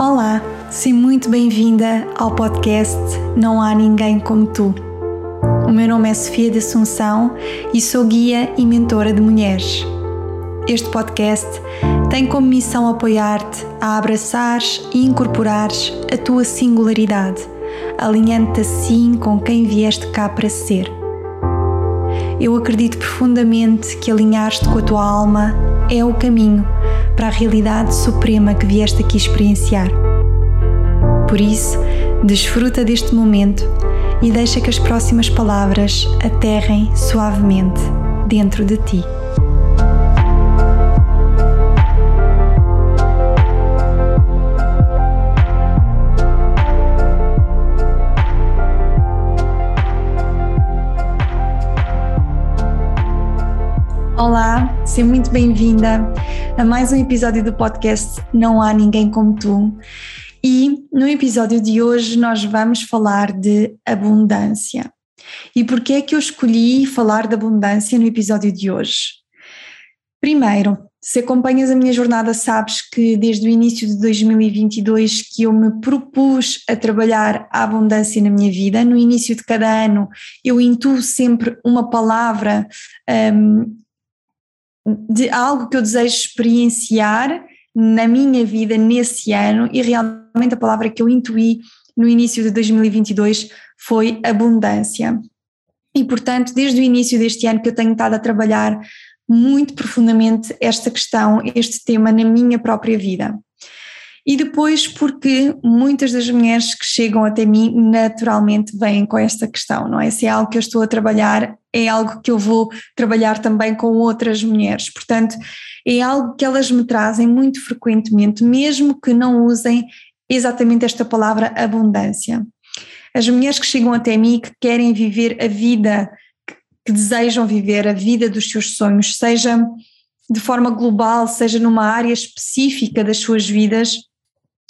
Olá, seja muito bem-vinda ao podcast Não Há Ninguém Como Tu. O meu nome é Sofia de Assunção e sou guia e mentora de mulheres. Este podcast tem como missão apoiar-te a abraçares e incorporares a tua singularidade, alinhando-te assim com quem vieste cá para ser. Eu acredito profundamente que alinhar-te com a tua alma é o caminho para a realidade suprema que vieste aqui experienciar. Por isso, desfruta deste momento e deixa que as próximas palavras aterrem suavemente dentro de ti. Seja muito bem-vinda a mais um episódio do podcast Não Há Ninguém Como Tu. E no episódio de hoje nós vamos falar de abundância. E porquê é que eu escolhi falar de abundância no episódio de hoje? Primeiro, se acompanhas a minha jornada, sabes que desde o início de 2022 que eu me propus a trabalhar a abundância na minha vida. No início de cada ano eu intuo sempre uma palavra um, de algo que eu desejo experienciar na minha vida nesse ano e realmente a palavra que eu intuí no início de 2022 foi abundância. E portanto, desde o início deste ano que eu tenho estado a trabalhar muito profundamente esta questão, este tema na minha própria vida. E depois, porque muitas das mulheres que chegam até mim naturalmente vêm com esta questão, não é? Se é algo que eu estou a trabalhar, é algo que eu vou trabalhar também com outras mulheres. Portanto, é algo que elas me trazem muito frequentemente, mesmo que não usem exatamente esta palavra abundância. As mulheres que chegam até mim que querem viver a vida que desejam viver, a vida dos seus sonhos, seja de forma global, seja numa área específica das suas vidas,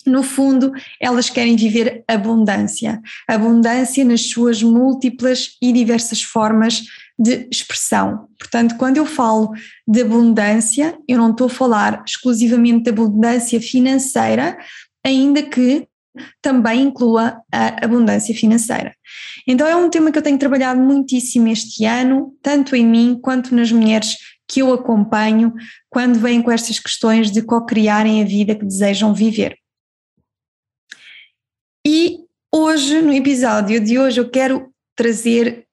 no fundo, elas querem viver abundância, abundância nas suas múltiplas e diversas formas de expressão. Portanto, quando eu falo de abundância, eu não estou a falar exclusivamente de abundância financeira, ainda que também inclua a abundância financeira. Então, é um tema que eu tenho trabalhado muitíssimo este ano, tanto em mim quanto nas mulheres que eu acompanho, quando vêm com estas questões de co-criarem a vida que desejam viver. E hoje, no episódio de hoje, eu quero trazer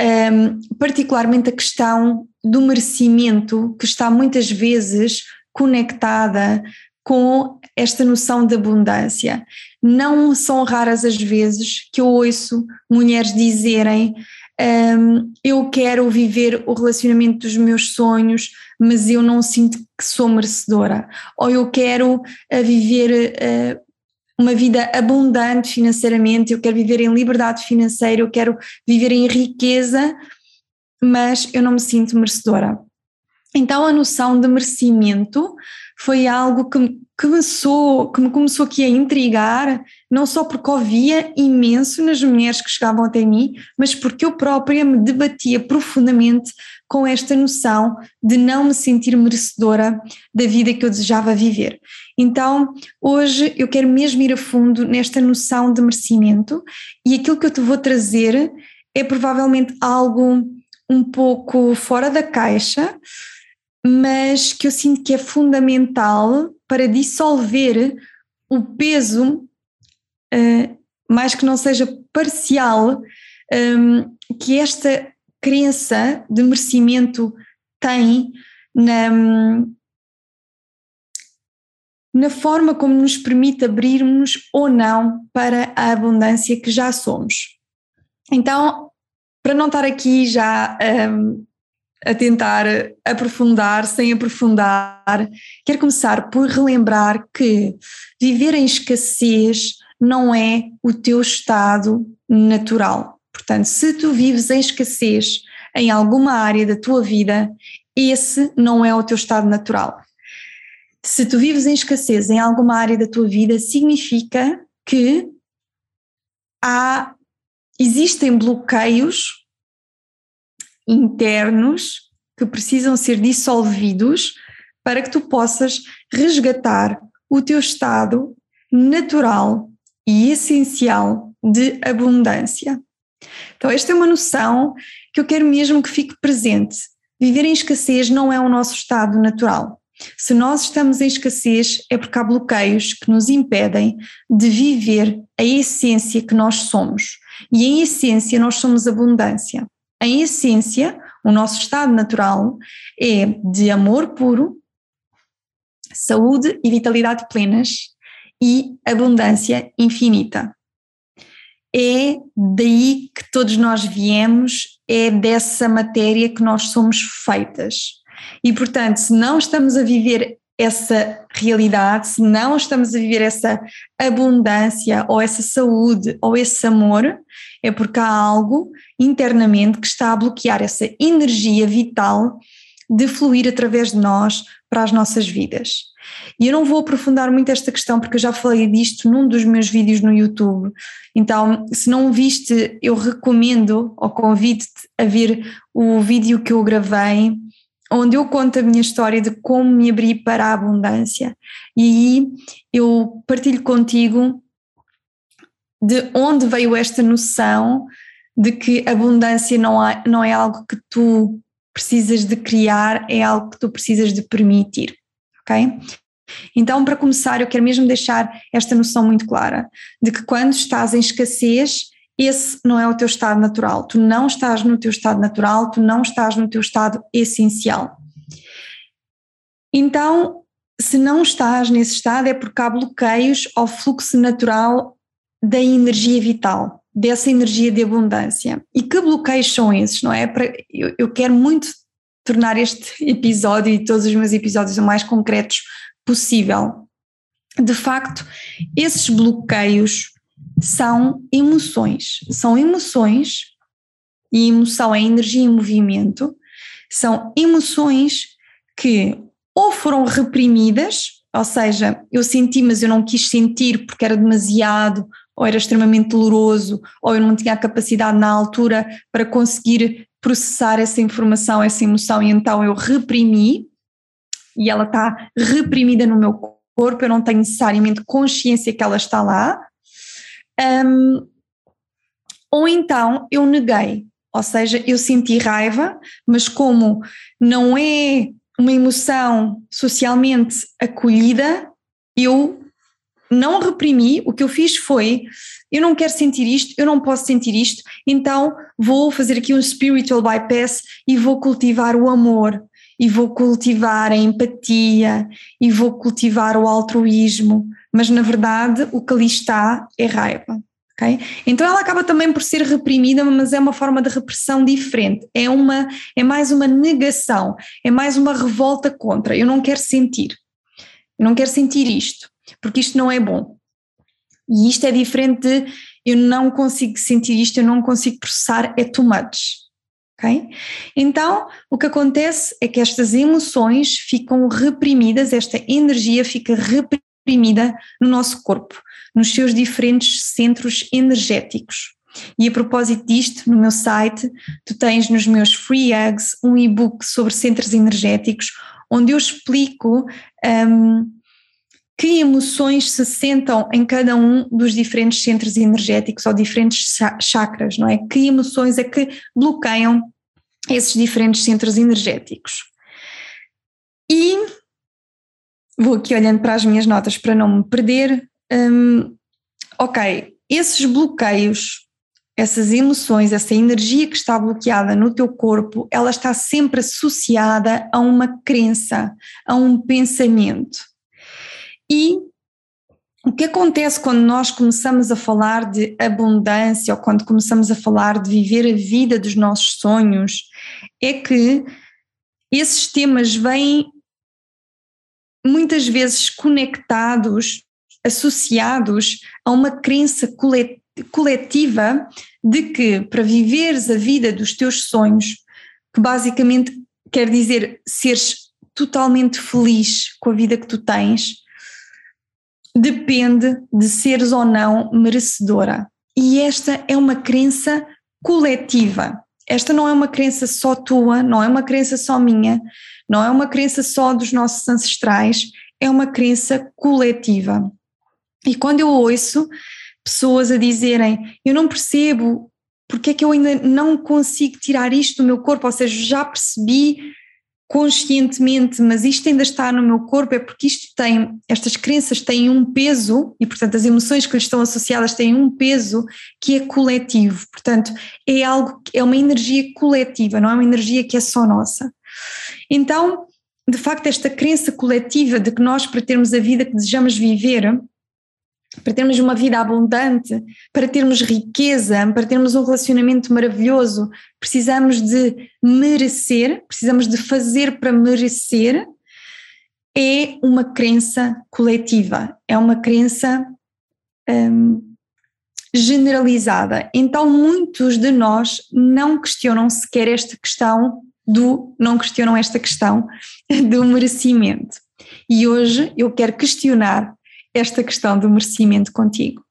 um, particularmente a questão do merecimento, que está muitas vezes conectada com esta noção de abundância. Não são raras as vezes que eu ouço mulheres dizerem um, eu quero viver o relacionamento dos meus sonhos, mas eu não sinto que sou merecedora. Ou eu quero uh, viver uh, uma vida abundante financeiramente, eu quero viver em liberdade financeira, eu quero viver em riqueza, mas eu não me sinto merecedora. Então a noção de merecimento foi algo que, começou, que me começou aqui a intrigar, não só porque ouvia imenso nas mulheres que chegavam até mim, mas porque eu própria me debatia profundamente com esta noção de não me sentir merecedora da vida que eu desejava viver. Então, hoje eu quero mesmo ir a fundo nesta noção de merecimento e aquilo que eu te vou trazer é provavelmente algo um pouco fora da caixa, mas que eu sinto que é fundamental para dissolver o peso, uh, mais que não seja parcial, um, que esta crença de merecimento tem na, na forma como nos permite abrirmos ou não para a abundância que já somos. Então, para não estar aqui já um, a tentar aprofundar sem aprofundar, quero começar por relembrar que viver em escassez não é o teu estado natural. Portanto, se tu vives em escassez em alguma área da tua vida, esse não é o teu estado natural. Se tu vives em escassez em alguma área da tua vida, significa que há existem bloqueios internos que precisam ser dissolvidos para que tu possas resgatar o teu estado natural e essencial de abundância. Então, esta é uma noção que eu quero mesmo que fique presente. Viver em escassez não é o nosso estado natural. Se nós estamos em escassez, é porque há bloqueios que nos impedem de viver a essência que nós somos. E em essência, nós somos abundância. Em essência, o nosso estado natural é de amor puro, saúde e vitalidade plenas e abundância infinita. É daí que todos nós viemos, é dessa matéria que nós somos feitas. E, portanto, se não estamos a viver essa realidade, se não estamos a viver essa abundância ou essa saúde ou esse amor, é porque há algo internamente que está a bloquear essa energia vital de fluir através de nós para as nossas vidas. E eu não vou aprofundar muito esta questão porque eu já falei disto num dos meus vídeos no YouTube. Então, se não viste, eu recomendo ou convido-te a ver o vídeo que eu gravei onde eu conto a minha história de como me abri para a abundância. E aí eu partilho contigo de onde veio esta noção de que abundância não, há, não é algo que tu precisas de criar, é algo que tu precisas de permitir, ok? Então, para começar, eu quero mesmo deixar esta noção muito clara de que quando estás em escassez, esse não é o teu estado natural. Tu não estás no teu estado natural, tu não estás no teu estado essencial. Então, se não estás nesse estado, é porque há bloqueios ao fluxo natural da energia vital, dessa energia de abundância. E que bloqueios são esses, não é? Eu, eu quero muito tornar este episódio e todos os meus episódios o mais concretos possível. De facto, esses bloqueios são emoções. São emoções, e emoção é energia em movimento, são emoções que ou foram reprimidas, ou seja, eu senti, mas eu não quis sentir porque era demasiado, ou era extremamente doloroso, ou eu não tinha a capacidade na altura para conseguir processar essa informação, essa emoção, e então eu reprimi, e ela está reprimida no meu corpo, eu não tenho necessariamente consciência que ela está lá, um, ou então eu neguei, ou seja, eu senti raiva, mas como não é uma emoção socialmente acolhida, eu não reprimi, o que eu fiz foi, eu não quero sentir isto, eu não posso sentir isto, então vou fazer aqui um spiritual bypass e vou cultivar o amor, e vou cultivar a empatia, e vou cultivar o altruísmo, mas na verdade o que ali está é raiva. Okay? Então ela acaba também por ser reprimida, mas é uma forma de repressão diferente, é, uma, é mais uma negação, é mais uma revolta contra. Eu não quero sentir, eu não quero sentir isto, porque isto não é bom. E isto é diferente de eu não consigo sentir isto, eu não consigo processar, é too much. Okay? Então, o que acontece é que estas emoções ficam reprimidas, esta energia fica reprimida no nosso corpo, nos seus diferentes centros energéticos. E a propósito disto, no meu site, tu tens nos meus free eggs um e-book sobre centros energéticos, onde eu explico um, que emoções se sentam em cada um dos diferentes centros energéticos ou diferentes chakras, não é? Que emoções é que bloqueiam esses diferentes centros energéticos. E vou aqui olhando para as minhas notas para não me perder. Um, ok, esses bloqueios, essas emoções, essa energia que está bloqueada no teu corpo, ela está sempre associada a uma crença, a um pensamento. E o que acontece quando nós começamos a falar de abundância ou quando começamos a falar de viver a vida dos nossos sonhos é que esses temas vêm muitas vezes conectados, associados a uma crença coletiva de que para viveres a vida dos teus sonhos, que basicamente quer dizer seres totalmente feliz com a vida que tu tens, depende de seres ou não merecedora. E esta é uma crença coletiva. Esta não é uma crença só tua, não é uma crença só minha, não é uma crença só dos nossos ancestrais, é uma crença coletiva. E quando eu ouço pessoas a dizerem, eu não percebo porque é que eu ainda não consigo tirar isto do meu corpo, ou seja, já percebi conscientemente, mas isto ainda está no meu corpo, é porque isto tem, estas crenças têm um peso, e portanto as emoções que lhes estão associadas têm um peso que é coletivo, portanto é algo, é uma energia coletiva, não é uma energia que é só nossa. Então, de facto, esta crença coletiva de que nós, para termos a vida que desejamos viver, para termos uma vida abundante, para termos riqueza, para termos um relacionamento maravilhoso, precisamos de merecer, precisamos de fazer para merecer, é uma crença coletiva, é uma crença hum, generalizada. Então, muitos de nós não questionam sequer esta questão do, não questionam esta questão do merecimento. E hoje eu quero questionar esta questão do merecimento contigo.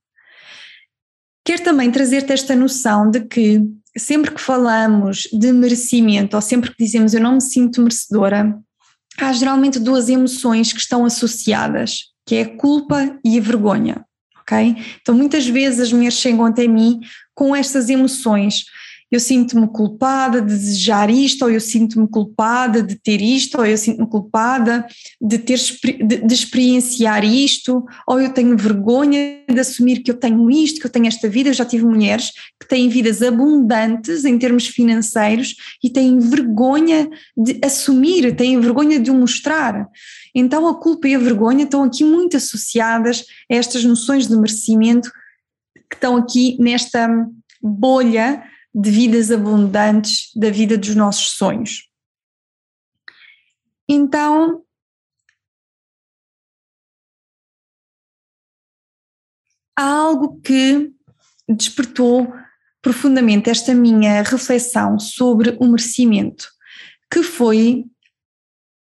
Quero também trazer-te esta noção de que sempre que falamos de merecimento ou sempre que dizemos eu não me sinto merecedora, há geralmente duas emoções que estão associadas, que é a culpa e a vergonha, ok? Então muitas vezes as mulheres chegam até mim com estas emoções eu sinto-me culpada de desejar isto, ou eu sinto-me culpada de ter isto, ou eu sinto-me culpada de ter de, de, experienciar isto, ou eu tenho vergonha de assumir que eu tenho isto, que eu tenho esta vida. Eu já tive mulheres que têm vidas abundantes em termos financeiros e têm vergonha de assumir, têm vergonha de o mostrar. Então a culpa e a vergonha estão aqui muito associadas a estas noções de merecimento que estão aqui nesta bolha de vidas abundantes, da vida dos nossos sonhos. Então, há algo que despertou profundamente esta minha reflexão sobre o merecimento, que foi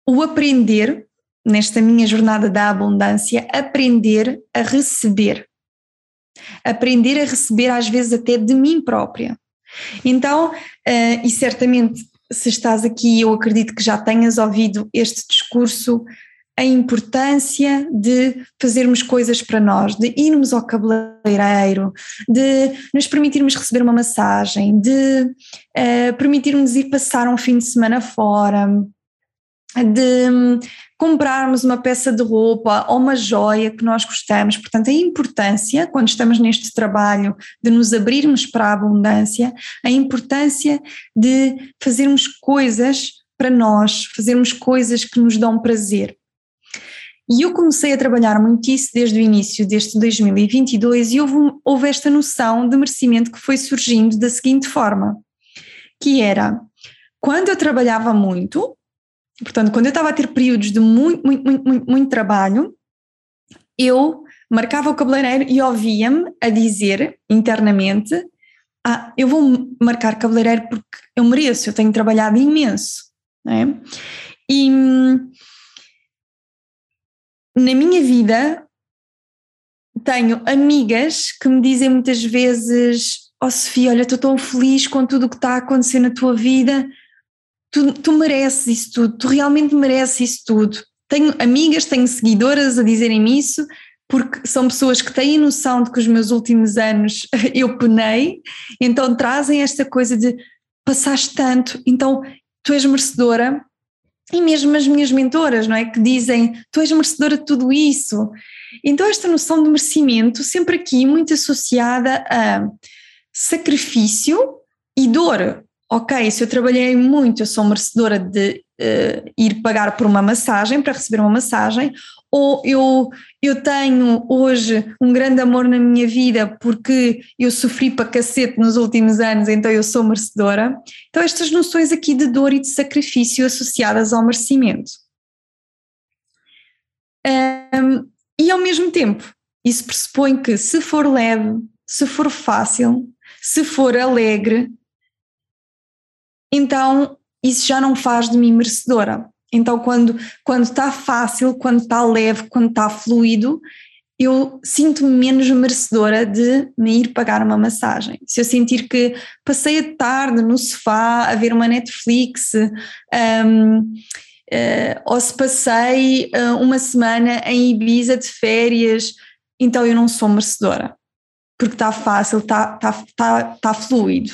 o aprender, nesta minha jornada da abundância, aprender a receber. Aprender a receber, às vezes, até de mim própria. Então, uh, e certamente se estás aqui, eu acredito que já tenhas ouvido este discurso, a importância de fazermos coisas para nós, de irmos ao cabeleireiro, de nos permitirmos receber uma massagem, de uh, permitirmos ir passar um fim de semana fora, de hum, comprarmos uma peça de roupa ou uma joia que nós gostamos. Portanto, a importância, quando estamos neste trabalho, de nos abrirmos para a abundância, a importância de fazermos coisas para nós, fazermos coisas que nos dão prazer. E eu comecei a trabalhar muito isso desde o início deste 2022 e houve, houve esta noção de merecimento que foi surgindo da seguinte forma, que era, quando eu trabalhava muito, Portanto, quando eu estava a ter períodos de muito, muito, muito, muito, muito trabalho, eu marcava o cabeleireiro e ouvia-me a dizer internamente: Ah, eu vou marcar cabeleireiro porque eu mereço, eu tenho trabalhado imenso. É? E na minha vida tenho amigas que me dizem muitas vezes: Oh Sofia, olha, estou tão feliz com tudo o que está a acontecer na tua vida tu, tu mereces isso tudo, tu realmente mereces isso tudo. Tenho amigas, tenho seguidoras a dizerem-me isso, porque são pessoas que têm noção de que os meus últimos anos eu penei, então trazem esta coisa de passaste tanto, então tu és merecedora, e mesmo as minhas mentoras, não é? Que dizem tu és merecedora de tudo isso. Então, esta noção de merecimento, sempre aqui muito associada a sacrifício e dor ok, se eu trabalhei muito, eu sou merecedora de uh, ir pagar por uma massagem, para receber uma massagem, ou eu, eu tenho hoje um grande amor na minha vida porque eu sofri para cacete nos últimos anos, então eu sou merecedora. Então, estas noções aqui de dor e de sacrifício associadas ao merecimento. Um, e ao mesmo tempo, isso pressupõe que se for leve, se for fácil, se for alegre, então isso já não faz de mim merecedora. Então, quando quando está fácil, quando está leve, quando está fluido, eu sinto-me menos merecedora de me ir pagar uma massagem. Se eu sentir que passei a tarde no sofá a ver uma Netflix, um, uh, eh, ou se passei uh, uma semana em Ibiza de férias, então eu não sou merecedora, porque está fácil, está tá, tá, tá fluido.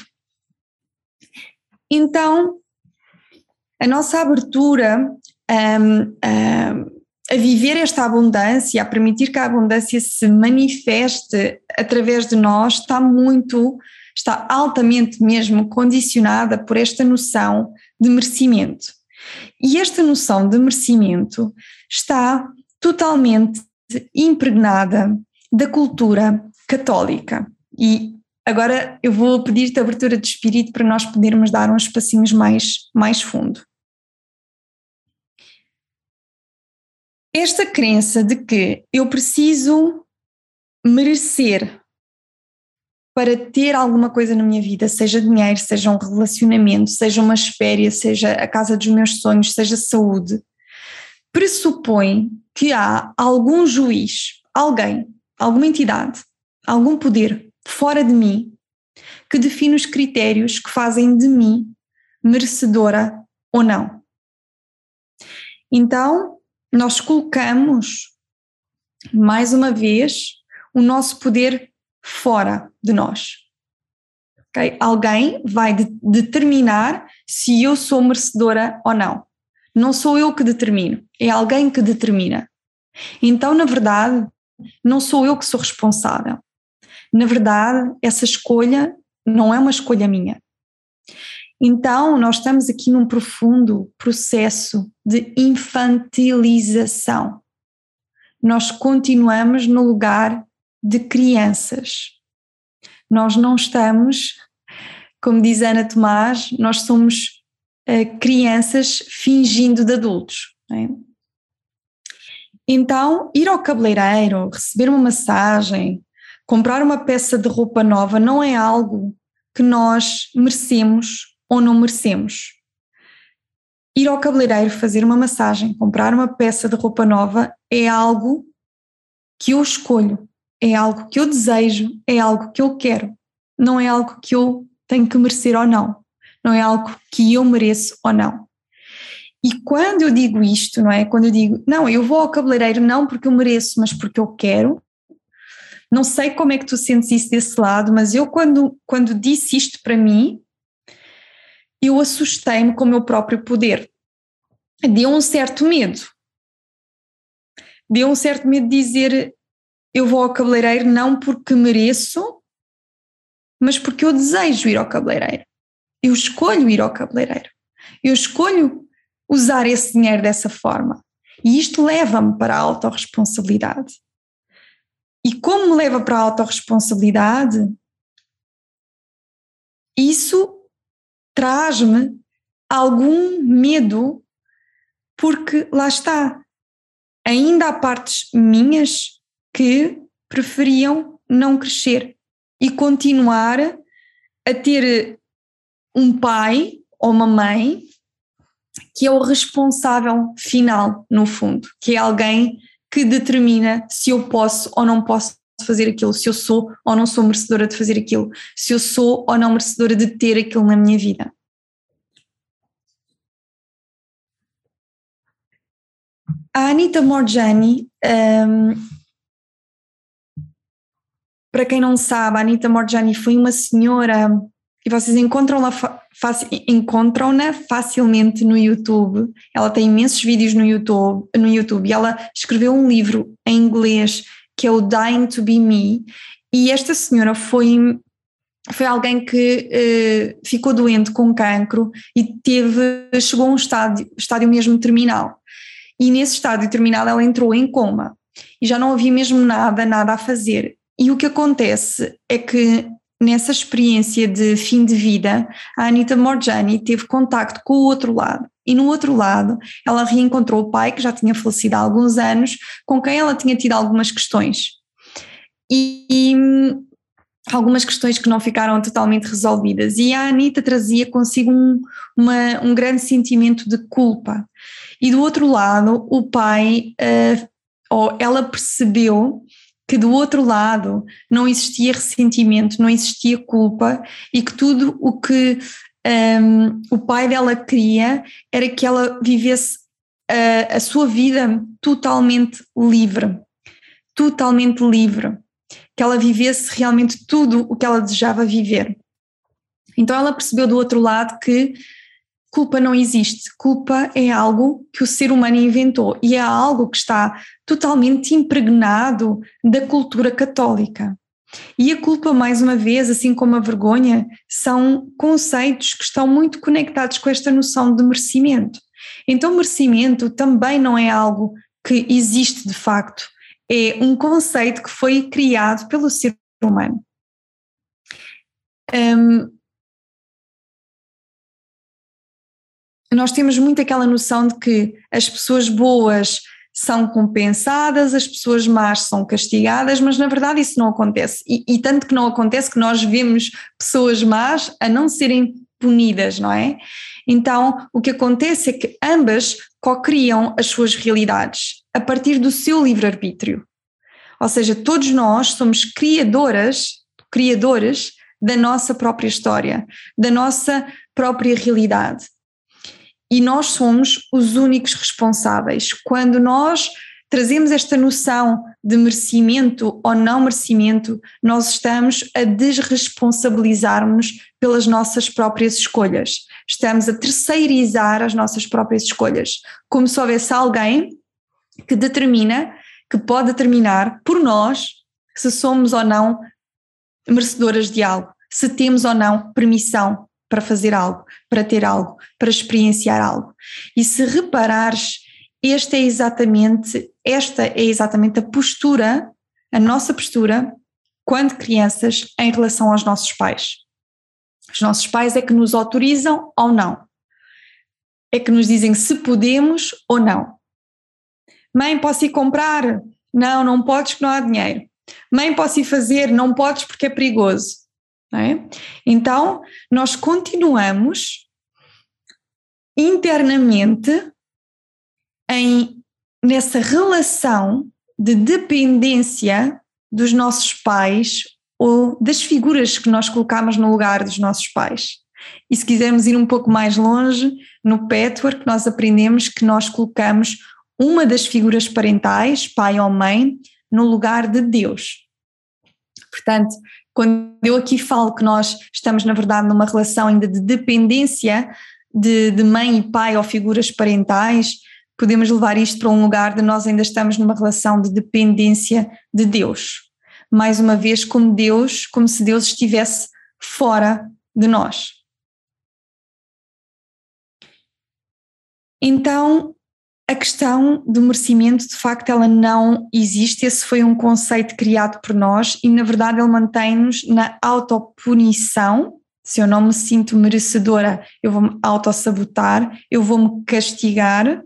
Então, a nossa abertura um, um, a viver esta abundância, a permitir que a abundância se manifeste através de nós, está muito, está altamente mesmo condicionada por esta noção de merecimento. E esta noção de merecimento está totalmente impregnada da cultura católica. E agora eu vou pedir-te abertura de espírito para nós podermos dar uns passinhos mais, mais fundo. Esta crença de que eu preciso merecer para ter alguma coisa na minha vida, seja dinheiro, seja um relacionamento, seja umas férias, seja a casa dos meus sonhos, seja saúde, pressupõe que há algum juiz, alguém, alguma entidade, algum poder fora de mim que define os critérios que fazem de mim merecedora ou não. Então, nós colocamos, mais uma vez, o nosso poder fora de nós. Okay? Alguém vai de determinar se eu sou merecedora ou não. Não sou eu que determino, é alguém que determina. Então, na verdade, não sou eu que sou responsável. Na verdade, essa escolha não é uma escolha minha. Então, nós estamos aqui num profundo processo de infantilização. Nós continuamos no lugar de crianças. Nós não estamos, como diz Ana Tomás, nós somos uh, crianças fingindo de adultos. É? Então, ir ao cabeleireiro, receber uma massagem, comprar uma peça de roupa nova não é algo que nós merecemos ou não merecemos. Ir ao cabeleireiro, fazer uma massagem, comprar uma peça de roupa nova é algo que eu escolho, é algo que eu desejo, é algo que eu quero, não é algo que eu tenho que merecer ou não, não é algo que eu mereço ou não. E quando eu digo isto, não é? Quando eu digo, não, eu vou ao cabeleireiro não porque eu mereço, mas porque eu quero. Não sei como é que tu sentes isso desse lado, mas eu quando, quando disse isto para mim, eu assustei-me com o meu próprio poder. Deu um certo medo. Deu um certo medo de dizer eu vou ao cabeleireiro não porque mereço, mas porque eu desejo ir ao cabeleireiro. Eu escolho ir ao cabeleireiro. Eu escolho usar esse dinheiro dessa forma. E isto leva-me para a autorresponsabilidade. E como me leva para a autorresponsabilidade, isso traz-me algum medo, porque lá está, ainda há partes minhas que preferiam não crescer e continuar a ter um pai ou uma mãe que é o responsável final, no fundo, que é alguém que determina se eu posso ou não posso fazer aquilo, se eu sou ou não sou merecedora de fazer aquilo, se eu sou ou não merecedora de ter aquilo na minha vida. A Anita Morjani, um, para quem não sabe, a Anita Morjani foi uma senhora e vocês encontram-na encontram facilmente no YouTube. Ela tem imensos vídeos no YouTube, no YouTube e ela escreveu um livro em inglês que é o Dying to Be Me, e esta senhora foi, foi alguém que eh, ficou doente com cancro e teve, chegou a um estádio, estádio mesmo terminal. E nesse estádio terminal ela entrou em coma e já não havia mesmo nada, nada a fazer. E o que acontece é que nessa experiência de fim de vida, a Anita Morjani teve contacto com o outro lado. E no outro lado, ela reencontrou o pai, que já tinha falecido há alguns anos, com quem ela tinha tido algumas questões. E, e algumas questões que não ficaram totalmente resolvidas. E a Anitta trazia consigo um, uma, um grande sentimento de culpa. E do outro lado, o pai, uh, ou ela percebeu que do outro lado não existia ressentimento, não existia culpa e que tudo o que um, o pai dela queria era que ela vivesse a, a sua vida totalmente livre, totalmente livre, que ela vivesse realmente tudo o que ela desejava viver. Então ela percebeu do outro lado que culpa não existe. Culpa é algo que o ser humano inventou e é algo que está totalmente impregnado da cultura católica. E a culpa, mais uma vez, assim como a vergonha, são conceitos que estão muito conectados com esta noção de merecimento. Então, merecimento também não é algo que existe de facto, é um conceito que foi criado pelo ser humano. Um, nós temos muito aquela noção de que as pessoas boas são compensadas, as pessoas más são castigadas, mas na verdade isso não acontece. E, e, tanto que não acontece que nós vemos pessoas más a não serem punidas, não é? Então o que acontece é que ambas co-criam as suas realidades a partir do seu livre-arbítrio. Ou seja, todos nós somos criadoras, criadores da nossa própria história, da nossa própria realidade e nós somos os únicos responsáveis. Quando nós trazemos esta noção de merecimento ou não merecimento, nós estamos a desresponsabilizar-nos pelas nossas próprias escolhas. Estamos a terceirizar as nossas próprias escolhas, como se houvesse alguém que determina, que pode determinar por nós se somos ou não merecedoras de algo, se temos ou não permissão para fazer algo, para ter algo, para experienciar algo. E se reparares, esta é exatamente, esta é exatamente a postura, a nossa postura, quando crianças, em relação aos nossos pais. Os nossos pais é que nos autorizam ou não. É que nos dizem se podemos ou não. Mãe, posso ir comprar? Não, não podes porque não há dinheiro. Mãe, posso ir fazer? Não podes porque é perigoso. É? Então, nós continuamos internamente em, nessa relação de dependência dos nossos pais ou das figuras que nós colocamos no lugar dos nossos pais. E se quisermos ir um pouco mais longe, no patchwork nós aprendemos que nós colocamos uma das figuras parentais, pai ou mãe, no lugar de Deus. Portanto, quando eu aqui falo que nós estamos, na verdade, numa relação ainda de dependência de, de mãe e pai ou figuras parentais, podemos levar isto para um lugar de nós ainda estamos numa relação de dependência de Deus. Mais uma vez, como Deus, como se Deus estivesse fora de nós. Então, a questão do merecimento, de facto, ela não existe. Esse foi um conceito criado por nós e, na verdade, ele mantém-nos na autopunição. Se eu não me sinto merecedora, eu vou-me autossabotar, eu vou-me castigar,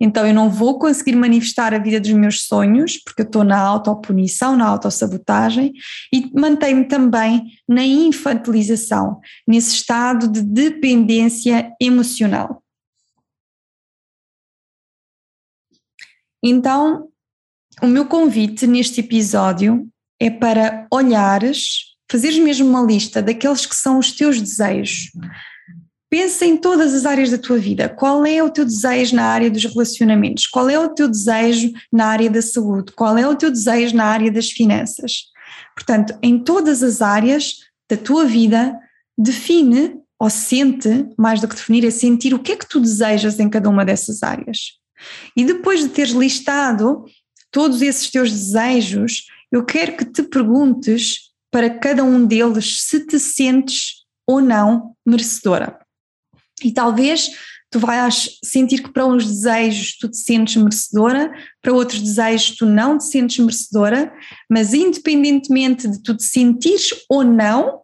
então eu não vou conseguir manifestar a vida dos meus sonhos, porque eu estou na autopunição, na autossabotagem, e mantém-me também na infantilização, nesse estado de dependência emocional. Então, o meu convite neste episódio é para olhares, fazeres mesmo uma lista daqueles que são os teus desejos. Pensa em todas as áreas da tua vida. Qual é o teu desejo na área dos relacionamentos? Qual é o teu desejo na área da saúde? Qual é o teu desejo na área das finanças? Portanto, em todas as áreas da tua vida, define ou sente, mais do que definir, é sentir o que é que tu desejas em cada uma dessas áreas. E depois de teres listado todos esses teus desejos, eu quero que te perguntes para cada um deles se te sentes ou não merecedora. E talvez tu vais sentir que para uns desejos tu te sentes merecedora, para outros desejos tu não te sentes merecedora, mas independentemente de tu te sentires ou não,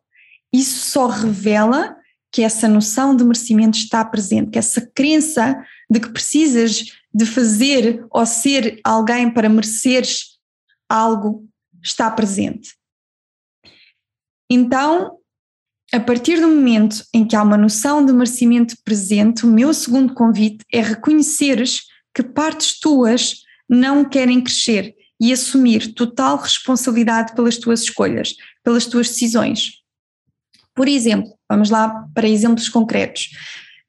isso só revela que essa noção de merecimento está presente, que essa crença de que precisas de fazer ou ser alguém para mereceres algo está presente. Então, a partir do momento em que há uma noção de merecimento presente, o meu segundo convite é reconheceres que partes tuas não querem crescer e assumir total responsabilidade pelas tuas escolhas, pelas tuas decisões. Por exemplo, vamos lá para exemplos concretos.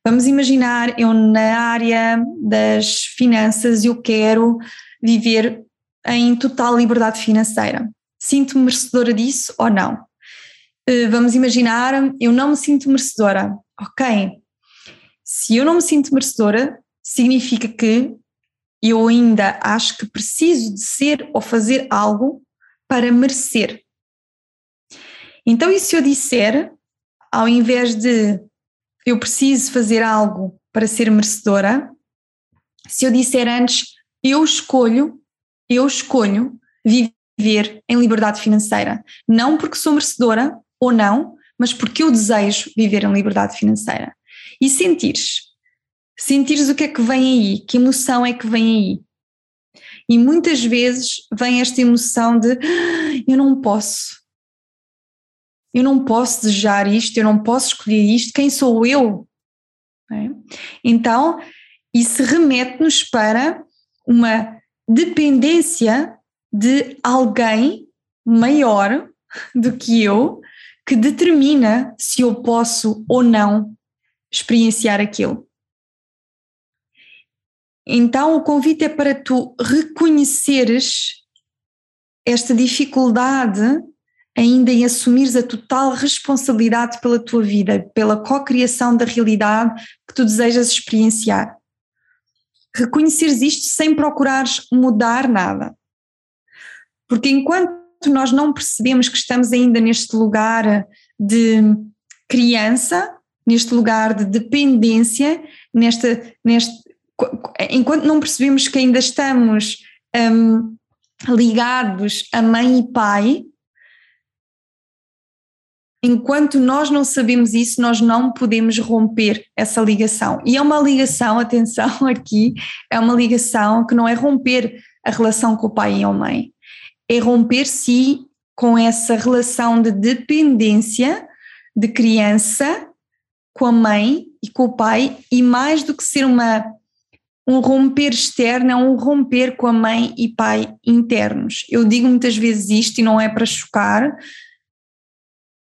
Vamos imaginar eu na área das finanças eu quero viver em total liberdade financeira. Sinto-me merecedora disso ou não? Uh, vamos imaginar, eu não me sinto merecedora. Ok. Se eu não me sinto merecedora, significa que eu ainda acho que preciso de ser ou fazer algo para merecer. Então, e se eu disser, ao invés de eu preciso fazer algo para ser merecedora, se eu disser antes, eu escolho, eu escolho viver em liberdade financeira, não porque sou merecedora ou não, mas porque eu desejo viver em liberdade financeira. E sentires, sentires o que é que vem aí, que emoção é que vem aí. E muitas vezes vem esta emoção de ah, eu não posso, eu não posso desejar isto, eu não posso escolher isto, quem sou eu? É? Então, isso remete-nos para uma dependência de alguém maior do que eu que determina se eu posso ou não experienciar aquilo. Então, o convite é para tu reconheceres esta dificuldade ainda em assumires a total responsabilidade pela tua vida, pela co-criação da realidade que tu desejas experienciar. Reconheceres isto sem procurares mudar nada. Porque enquanto nós não percebemos que estamos ainda neste lugar de criança, neste lugar de dependência, nesta, neste, enquanto não percebemos que ainda estamos um, ligados a mãe e pai, enquanto nós não sabemos isso, nós não podemos romper essa ligação. E é uma ligação, atenção aqui, é uma ligação que não é romper a relação com o pai e a mãe, é romper-se com essa relação de dependência de criança com a mãe e com o pai, e mais do que ser uma um romper externo é um romper com a mãe e pai internos. Eu digo muitas vezes isto e não é para chocar,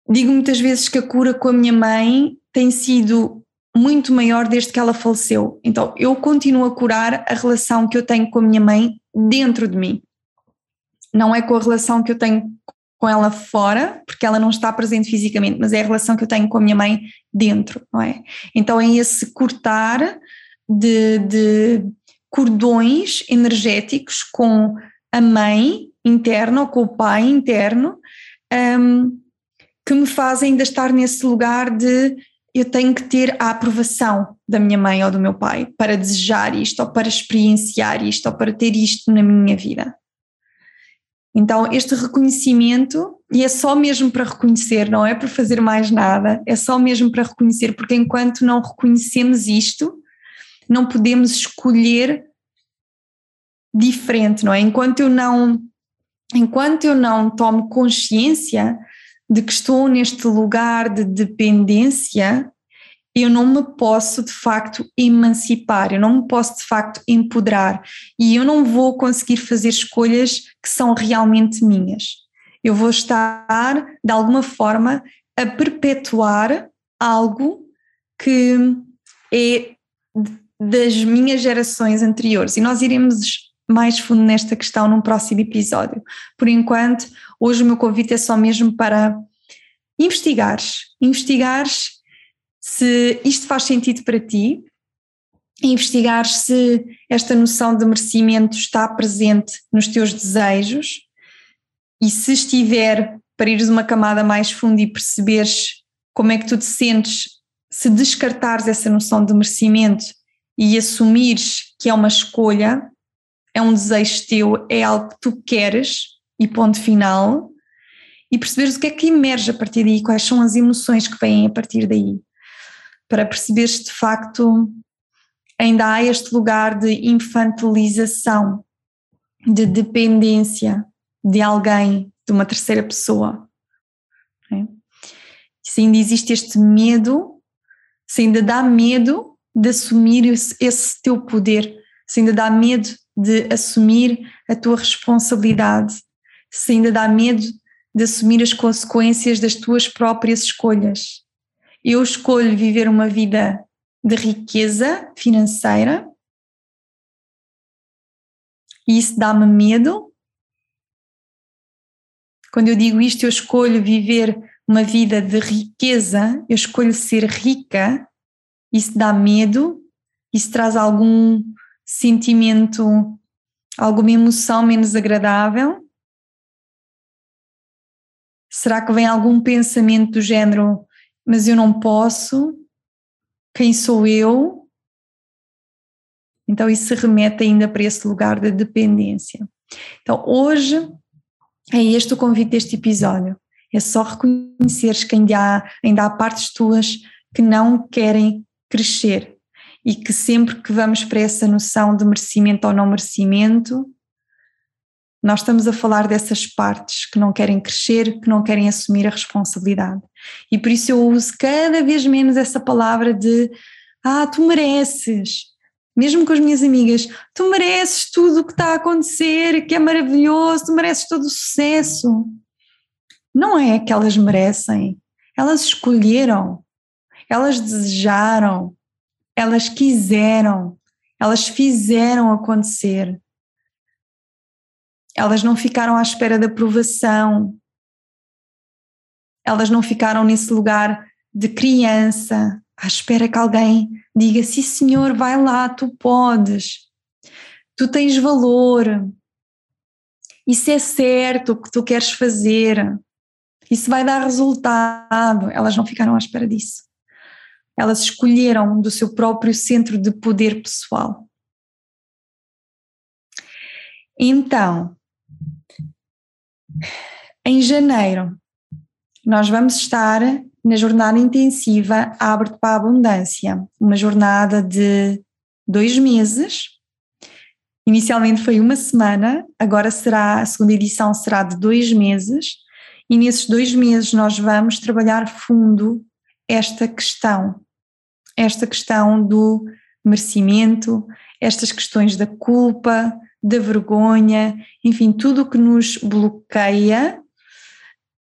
Digo muitas vezes que a cura com a minha mãe tem sido muito maior desde que ela faleceu. Então, eu continuo a curar a relação que eu tenho com a minha mãe dentro de mim. Não é com a relação que eu tenho com ela fora, porque ela não está presente fisicamente, mas é a relação que eu tenho com a minha mãe dentro, não é? Então, é esse cortar de, de cordões energéticos com a mãe interna ou com o pai interno. Um, que me faz ainda estar nesse lugar de eu tenho que ter a aprovação da minha mãe ou do meu pai para desejar isto, ou para experienciar isto, ou para ter isto na minha vida. Então, este reconhecimento, e é só mesmo para reconhecer, não é para fazer mais nada, é só mesmo para reconhecer, porque enquanto não reconhecemos isto, não podemos escolher diferente, não é? Enquanto eu não, enquanto eu não tomo consciência de que estou neste lugar de dependência, eu não me posso de facto emancipar, eu não me posso de facto empoderar e eu não vou conseguir fazer escolhas que são realmente minhas. Eu vou estar, de alguma forma, a perpetuar algo que é das minhas gerações anteriores e nós iremos mais fundo nesta questão num próximo episódio. Por enquanto, hoje o meu convite é só mesmo para investigares, investigares se isto faz sentido para ti, investigar se esta noção de merecimento está presente nos teus desejos e se estiver, para ires uma camada mais funda e perceberes como é que tu te sentes se descartares essa noção de merecimento e assumires que é uma escolha, é um desejo teu, é algo que tu queres e ponto final, e perceberes o que é que emerge a partir daí, quais são as emoções que vêm a partir daí, para perceberes de facto ainda há este lugar de infantilização, de dependência de alguém, de uma terceira pessoa. É? Se ainda existe este medo, se ainda dá medo de assumir esse, esse teu poder, se ainda dá medo de assumir a tua responsabilidade, se ainda dá medo de assumir as consequências das tuas próprias escolhas. Eu escolho viver uma vida de riqueza financeira. E isso dá-me medo. Quando eu digo isto, eu escolho viver uma vida de riqueza, eu escolho ser rica, isso dá medo, isso traz algum sentimento, alguma emoção menos agradável? Será que vem algum pensamento do género, mas eu não posso? Quem sou eu? Então isso remete ainda para esse lugar de dependência. Então hoje é este o convite deste episódio. É só reconheceres que ainda há, ainda há partes tuas que não querem crescer e que sempre que vamos para essa noção de merecimento ou não merecimento, nós estamos a falar dessas partes que não querem crescer, que não querem assumir a responsabilidade. E por isso eu uso cada vez menos essa palavra de ah, tu mereces. Mesmo com as minhas amigas, tu mereces tudo o que está a acontecer, que é maravilhoso, tu mereces todo o sucesso. Não é que elas merecem, elas escolheram, elas desejaram, elas quiseram, elas fizeram acontecer. Elas não ficaram à espera da aprovação. Elas não ficaram nesse lugar de criança, à espera que alguém diga: sim, senhor, vai lá, tu podes, tu tens valor, isso é certo o que tu queres fazer, isso vai dar resultado. Elas não ficaram à espera disso elas escolheram do seu próprio centro de poder pessoal. Então, em janeiro, nós vamos estar na jornada intensiva Abre-te para a Abundância, uma jornada de dois meses. Inicialmente foi uma semana, agora será, a segunda edição será de dois meses, e nesses dois meses nós vamos trabalhar fundo esta questão esta questão do merecimento, estas questões da culpa, da vergonha, enfim, tudo o que nos bloqueia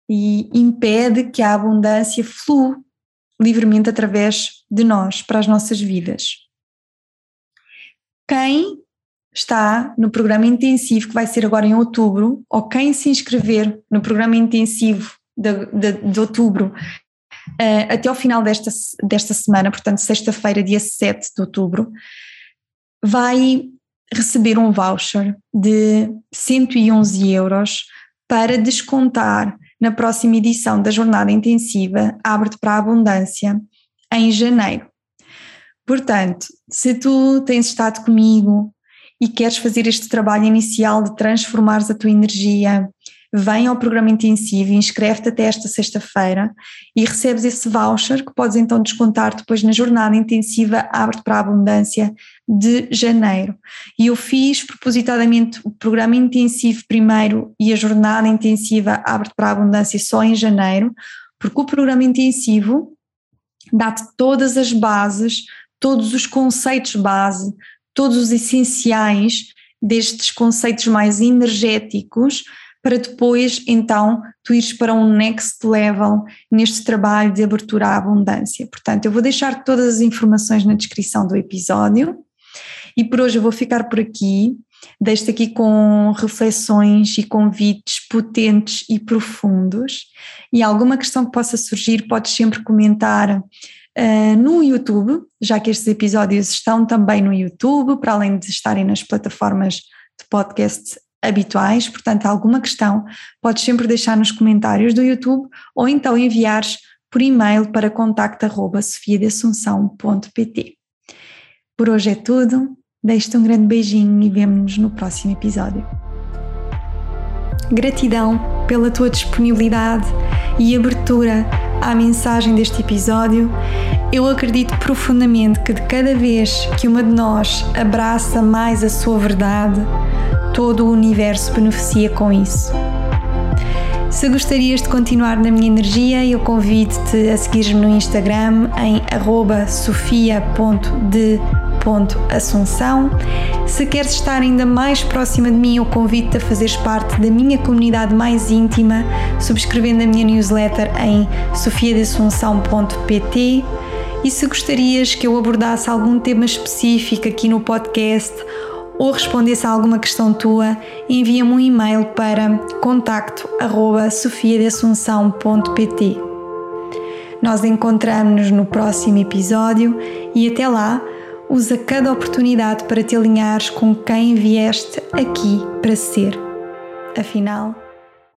e impede que a abundância flua livremente através de nós, para as nossas vidas. Quem está no programa intensivo que vai ser agora em outubro, ou quem se inscrever no programa intensivo de, de, de outubro Uh, até ao final desta, desta semana, portanto, sexta-feira, dia 7 de outubro, vai receber um voucher de 111 euros para descontar na próxima edição da Jornada Intensiva Abre-te para a Abundância, em janeiro. Portanto, se tu tens estado comigo e queres fazer este trabalho inicial de transformares a tua energia, vem ao programa intensivo, inscreve-te até esta sexta-feira e recebes esse voucher que podes então descontar depois na jornada intensiva Abre-te para a Abundância de janeiro. E eu fiz propositadamente o programa intensivo primeiro e a jornada intensiva Abre-te para a Abundância só em janeiro, porque o programa intensivo dá-te todas as bases, todos os conceitos base, todos os essenciais destes conceitos mais energéticos para depois então tu ires para um next level neste trabalho de abertura à abundância. Portanto, eu vou deixar todas as informações na descrição do episódio e por hoje eu vou ficar por aqui. Deixo-te aqui com reflexões e convites potentes e profundos. E alguma questão que possa surgir, podes sempre comentar uh, no YouTube, já que estes episódios estão também no YouTube, para além de estarem nas plataformas de podcast habituais, portanto, alguma questão, podes sempre deixar nos comentários do YouTube ou então enviares por e-mail para contacto.sofiadeassunção.pt. Por hoje é tudo, deixo-te um grande beijinho e vemo-nos no próximo episódio. Gratidão pela tua disponibilidade e abertura à mensagem deste episódio. Eu acredito profundamente que de cada vez que uma de nós abraça mais a sua verdade, todo o universo beneficia com isso. Se gostarias de continuar na minha energia, eu convido-te a seguir-me no Instagram em sofia.de.assunção. Se queres estar ainda mais próxima de mim, eu convido-te a fazeres parte da minha comunidade mais íntima, subscrevendo a minha newsletter em sofiadeassunção.pt. E se gostarias que eu abordasse algum tema específico aqui no podcast, ou respondesse a alguma questão tua, envia-me um e-mail para contacto@sofiadeassunção.pt. Nós encontramos-nos no próximo episódio e até lá, usa cada oportunidade para te alinhares com quem vieste aqui para ser. Afinal,